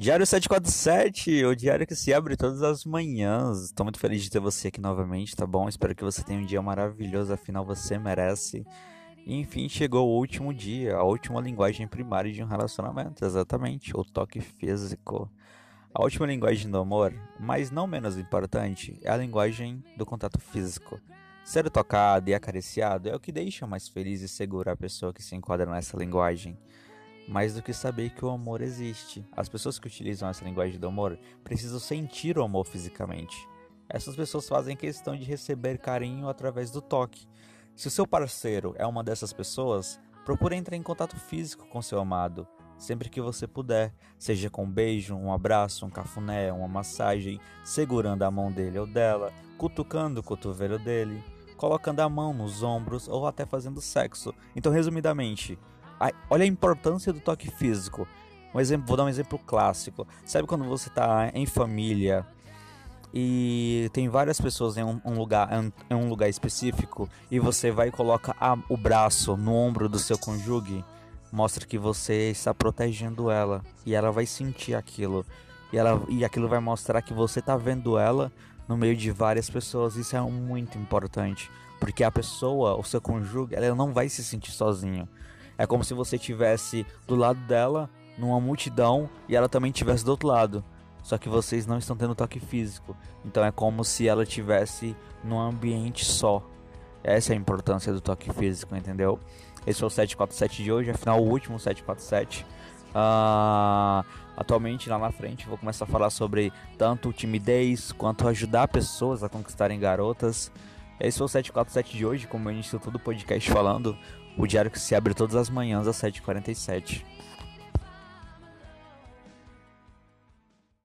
Diário 747, o diário que se abre todas as manhãs. Estou muito feliz de ter você aqui novamente, tá bom? Espero que você tenha um dia maravilhoso, afinal você merece. E, enfim, chegou o último dia, a última linguagem primária de um relacionamento, exatamente, o toque físico. A última linguagem do amor, mas não menos importante, é a linguagem do contato físico. Ser tocado e acariciado é o que deixa mais feliz e seguro a pessoa que se enquadra nessa linguagem mais do que saber que o amor existe. As pessoas que utilizam essa linguagem do amor precisam sentir o amor fisicamente. Essas pessoas fazem questão de receber carinho através do toque. Se o seu parceiro é uma dessas pessoas, procure entrar em contato físico com seu amado, sempre que você puder, seja com um beijo, um abraço, um cafuné, uma massagem, segurando a mão dele ou dela, cutucando o cotovelo dele, colocando a mão nos ombros ou até fazendo sexo. Então, resumidamente, olha a importância do toque físico. Um exemplo, vou dar um exemplo clássico. Sabe quando você está em família e tem várias pessoas em um, um lugar em um lugar específico e você vai e coloca a, o braço no ombro do seu cônjuge, mostra que você está protegendo ela e ela vai sentir aquilo. E, ela, e aquilo vai mostrar que você está vendo ela no meio de várias pessoas. Isso é muito importante, porque a pessoa, o seu cônjuge, ela não vai se sentir sozinho. É como se você tivesse do lado dela, numa multidão, e ela também tivesse do outro lado. Só que vocês não estão tendo toque físico. Então é como se ela tivesse num ambiente só. Essa é a importância do toque físico, entendeu? Esse foi o 747 de hoje, afinal o último 747. Uh, ah, atualmente lá na frente vou começar a falar sobre tanto timidez quanto ajudar pessoas a conquistarem garotas. Esse foi o 747 de hoje, como eu iniciei todo o podcast falando, o diário que se abre todas as manhãs às 7h47.